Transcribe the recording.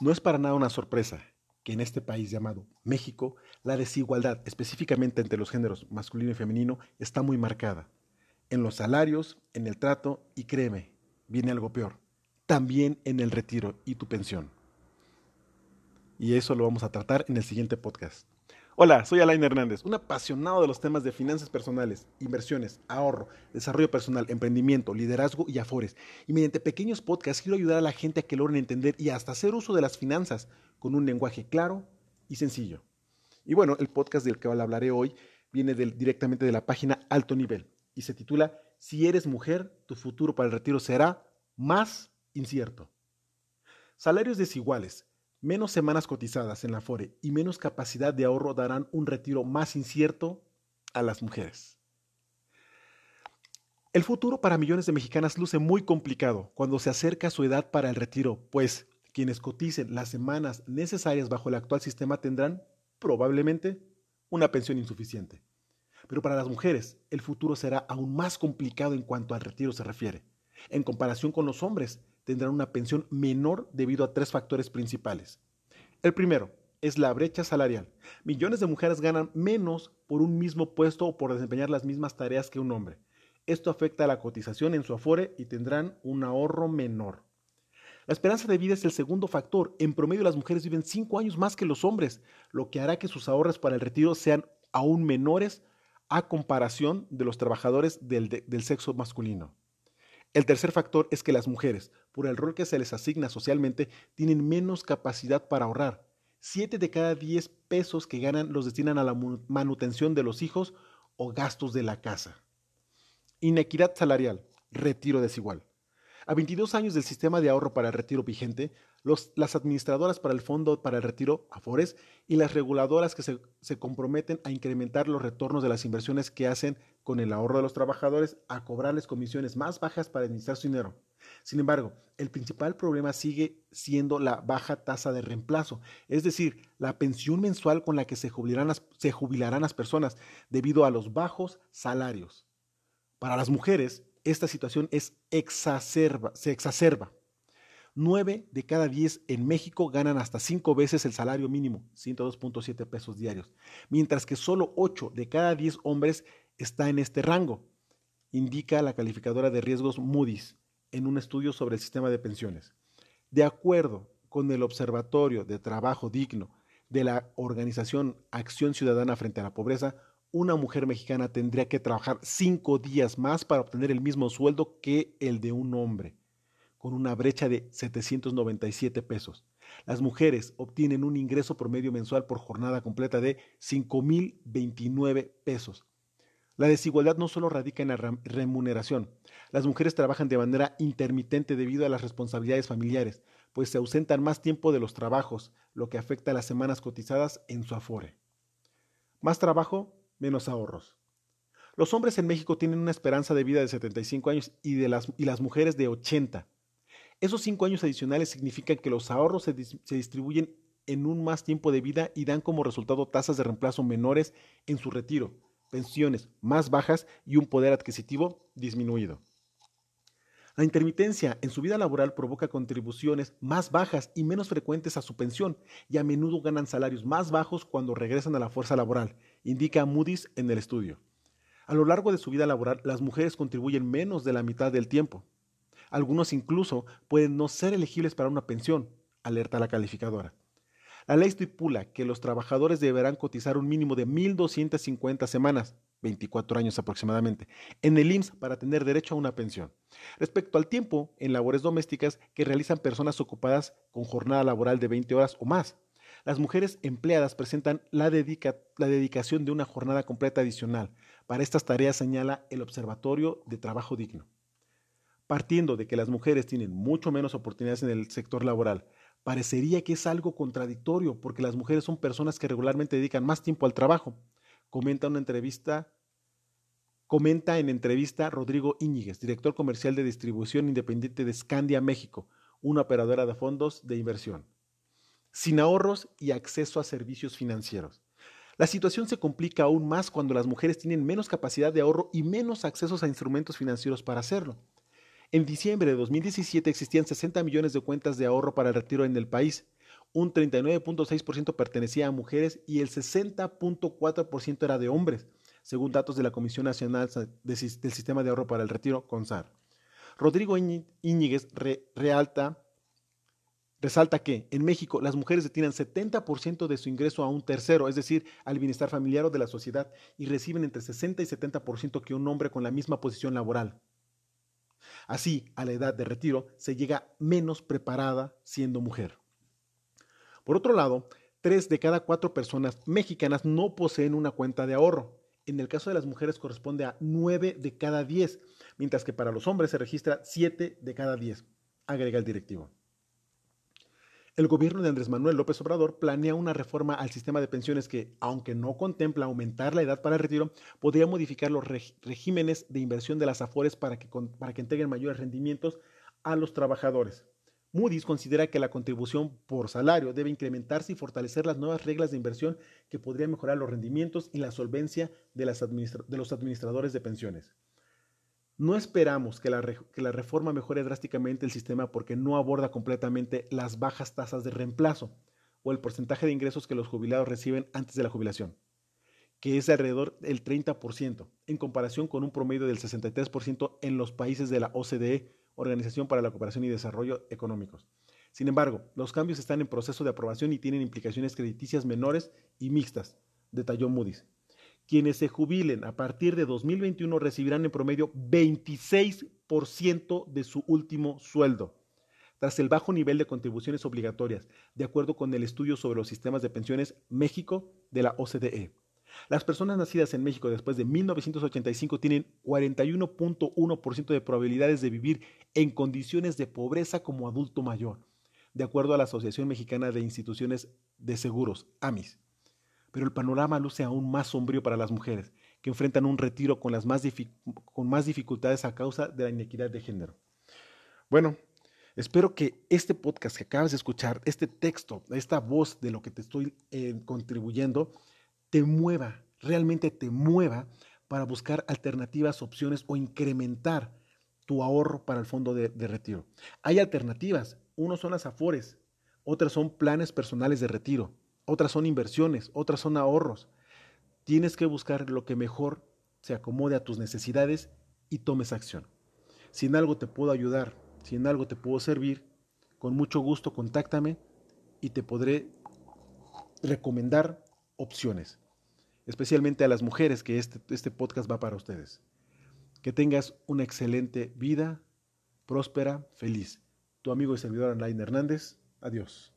No es para nada una sorpresa que en este país llamado México la desigualdad, específicamente entre los géneros masculino y femenino, está muy marcada. En los salarios, en el trato y créeme, viene algo peor, también en el retiro y tu pensión. Y eso lo vamos a tratar en el siguiente podcast. Hola, soy Alain Hernández, un apasionado de los temas de finanzas personales, inversiones, ahorro, desarrollo personal, emprendimiento, liderazgo y afores. Y mediante pequeños podcasts quiero ayudar a la gente a que logren entender y hasta hacer uso de las finanzas con un lenguaje claro y sencillo. Y bueno, el podcast del que hablaré hoy viene directamente de la página Alto Nivel y se titula Si eres mujer, tu futuro para el retiro será más incierto. Salarios desiguales Menos semanas cotizadas en la FORE y menos capacidad de ahorro darán un retiro más incierto a las mujeres. El futuro para millones de mexicanas luce muy complicado cuando se acerca su edad para el retiro, pues quienes coticen las semanas necesarias bajo el actual sistema tendrán probablemente una pensión insuficiente. Pero para las mujeres, el futuro será aún más complicado en cuanto al retiro se refiere. En comparación con los hombres, tendrán una pensión menor debido a tres factores principales. El primero es la brecha salarial. Millones de mujeres ganan menos por un mismo puesto o por desempeñar las mismas tareas que un hombre. Esto afecta a la cotización en su afore y tendrán un ahorro menor. La esperanza de vida es el segundo factor. En promedio las mujeres viven cinco años más que los hombres, lo que hará que sus ahorros para el retiro sean aún menores a comparación de los trabajadores del sexo masculino. El tercer factor es que las mujeres, por el rol que se les asigna socialmente, tienen menos capacidad para ahorrar. Siete de cada diez pesos que ganan los destinan a la manutención de los hijos o gastos de la casa. Inequidad salarial, retiro desigual. A 22 años del sistema de ahorro para el retiro vigente, las administradoras para el Fondo para el Retiro, AFORES, y las reguladoras que se, se, comprometen a incrementar los retornos de las inversiones que hacen con el ahorro de los trabajadores a cobrarles comisiones más bajas para administrar su dinero. Sin embargo, el principal problema sigue siendo la baja tasa de reemplazo, es decir, la pensión mensual con la que se jubilarán las, se jubilarán las personas debido a los bajos salarios. Para las mujeres, esta situación es exacerba, se exacerba. Nueve de cada diez en México ganan hasta cinco veces el salario mínimo, 102.7 pesos diarios, mientras que solo ocho de cada diez hombres está en este rango, indica la calificadora de riesgos Moody's en un estudio sobre el sistema de pensiones. De acuerdo con el Observatorio de Trabajo Digno de la organización Acción Ciudadana frente a la Pobreza, una mujer mexicana tendría que trabajar cinco días más para obtener el mismo sueldo que el de un hombre, con una brecha de 797 pesos. Las mujeres obtienen un ingreso promedio mensual por jornada completa de 5.029 pesos, la desigualdad no solo radica en la remuneración. Las mujeres trabajan de manera intermitente debido a las responsabilidades familiares, pues se ausentan más tiempo de los trabajos, lo que afecta a las semanas cotizadas en su afore. Más trabajo, menos ahorros. Los hombres en México tienen una esperanza de vida de 75 años y, de las, y las mujeres de 80. Esos cinco años adicionales significan que los ahorros se, distribuyen en un más tiempo de vida y dan como resultado tasas de reemplazo menores en su retiro pensiones más bajas y un poder adquisitivo disminuido. La intermitencia en su vida laboral provoca contribuciones más bajas y menos frecuentes a su pensión y a menudo ganan salarios más bajos cuando regresan a la fuerza laboral, indica Moody's en el estudio. A lo largo de su vida laboral, las mujeres contribuyen menos de la mitad del tiempo. Algunos incluso pueden no ser elegibles para una pensión, alerta la calificadora. La ley estipula que los trabajadores deberán cotizar un mínimo de 1.250 semanas, 24 años aproximadamente, en el IMSS para tener derecho a una pensión. Respecto al tiempo en labores domésticas que realizan personas ocupadas con jornada laboral de 20 horas o más, las mujeres empleadas presentan la, la dedicación de una jornada completa adicional. Para estas tareas señala el Observatorio de Trabajo Digno. Partiendo de que las mujeres tienen mucho menos oportunidades en el sector laboral, parecería que es algo contradictorio porque las mujeres son personas que regularmente dedican más tiempo al trabajo. Comenta comenta en entrevista Rodrigo Íñiguez, director comercial de distribución independiente de Scandia México, una operadora de fondos de inversión. Sin ahorros y acceso a servicios financieros. La situación se complica aún más cuando las mujeres tienen menos capacidad de ahorro y menos accesos a instrumentos financieros para hacerlo. En diciembre de 2017 existían 60 millones de cuentas de ahorro para el retiro en el país, un 39.6% pertenecía a mujeres y el 60.4% era de hombres, según datos de la Comisión Nacional del Sistema de Ahorro para el Retiro, CONSAR. Rodrigo Íñiguez resalta que en México las mujeres destinan 70% de su ingreso a un tercero, es decir, al bienestar familiar o de la sociedad, y reciben entre 60 y 70% que un hombre con la misma posición laboral. Así, a la edad de retiro se llega menos preparada siendo mujer. Por otro lado, tres de cada cuatro personas mexicanas no poseen una cuenta de ahorro. En el caso de las mujeres corresponde a nueve de cada diez, mientras que para los hombres se registra siete de cada diez, agrega el directivo. El gobierno de Andrés Manuel López Obrador planea una reforma al sistema de pensiones que, aunque no contempla aumentar la edad para el retiro, podría modificar los regímenes de inversión de las AFORES para que, para que entreguen mayores rendimientos a los trabajadores. Moody's considera que la contribución por salario debe incrementarse y fortalecer las nuevas reglas de inversión que podrían mejorar los rendimientos y la solvencia de, los administradores de pensiones. No esperamos que la, reforma mejore drásticamente el sistema porque no aborda completamente las bajas tasas de reemplazo o el porcentaje de ingresos que los jubilados reciben antes de la jubilación, que es de alrededor del 30%, en comparación con un promedio del 63% en los países de la OCDE Organización para la Cooperación y Desarrollo Económicos. Sin embargo, los cambios están en proceso de aprobación y tienen implicaciones crediticias menores y mixtas, detalló Moody's. Quienes se jubilen a partir de 2021 recibirán en promedio 26% de su último sueldo, tras el bajo nivel de contribuciones obligatorias, de acuerdo con el estudio sobre los sistemas de pensiones México de la OCDE. Las personas nacidas en México después de 1985 tienen 41.1% de probabilidades de vivir en condiciones de pobreza como adulto mayor, de acuerdo a la Asociación Mexicana de Instituciones de Seguros, AMIS. Pero el panorama luce aún más sombrío para las mujeres, que enfrentan un retiro con, las más, con más dificultades a causa de la inequidad de género. Bueno, Espero que este podcast que acabas de escuchar, este texto, esta voz de lo que te estoy eh, contribuyendo, te mueva, realmente te mueva para buscar alternativas, opciones o incrementar tu ahorro para el fondo de, retiro. Hay alternativas. Unos son las afores, otras son planes personales de retiro, otras son inversiones, otras son ahorros. Tienes que buscar lo que mejor se acomode a tus necesidades y tomes acción. Si en algo te puedo ayudar, si en algo te puedo servir, con mucho gusto contáctame y te podré recomendar opciones, especialmente a las mujeres que este, este podcast va para ustedes. Que tengas una excelente vida, próspera, feliz. Tu amigo y servidor Alain Hernández. Adiós.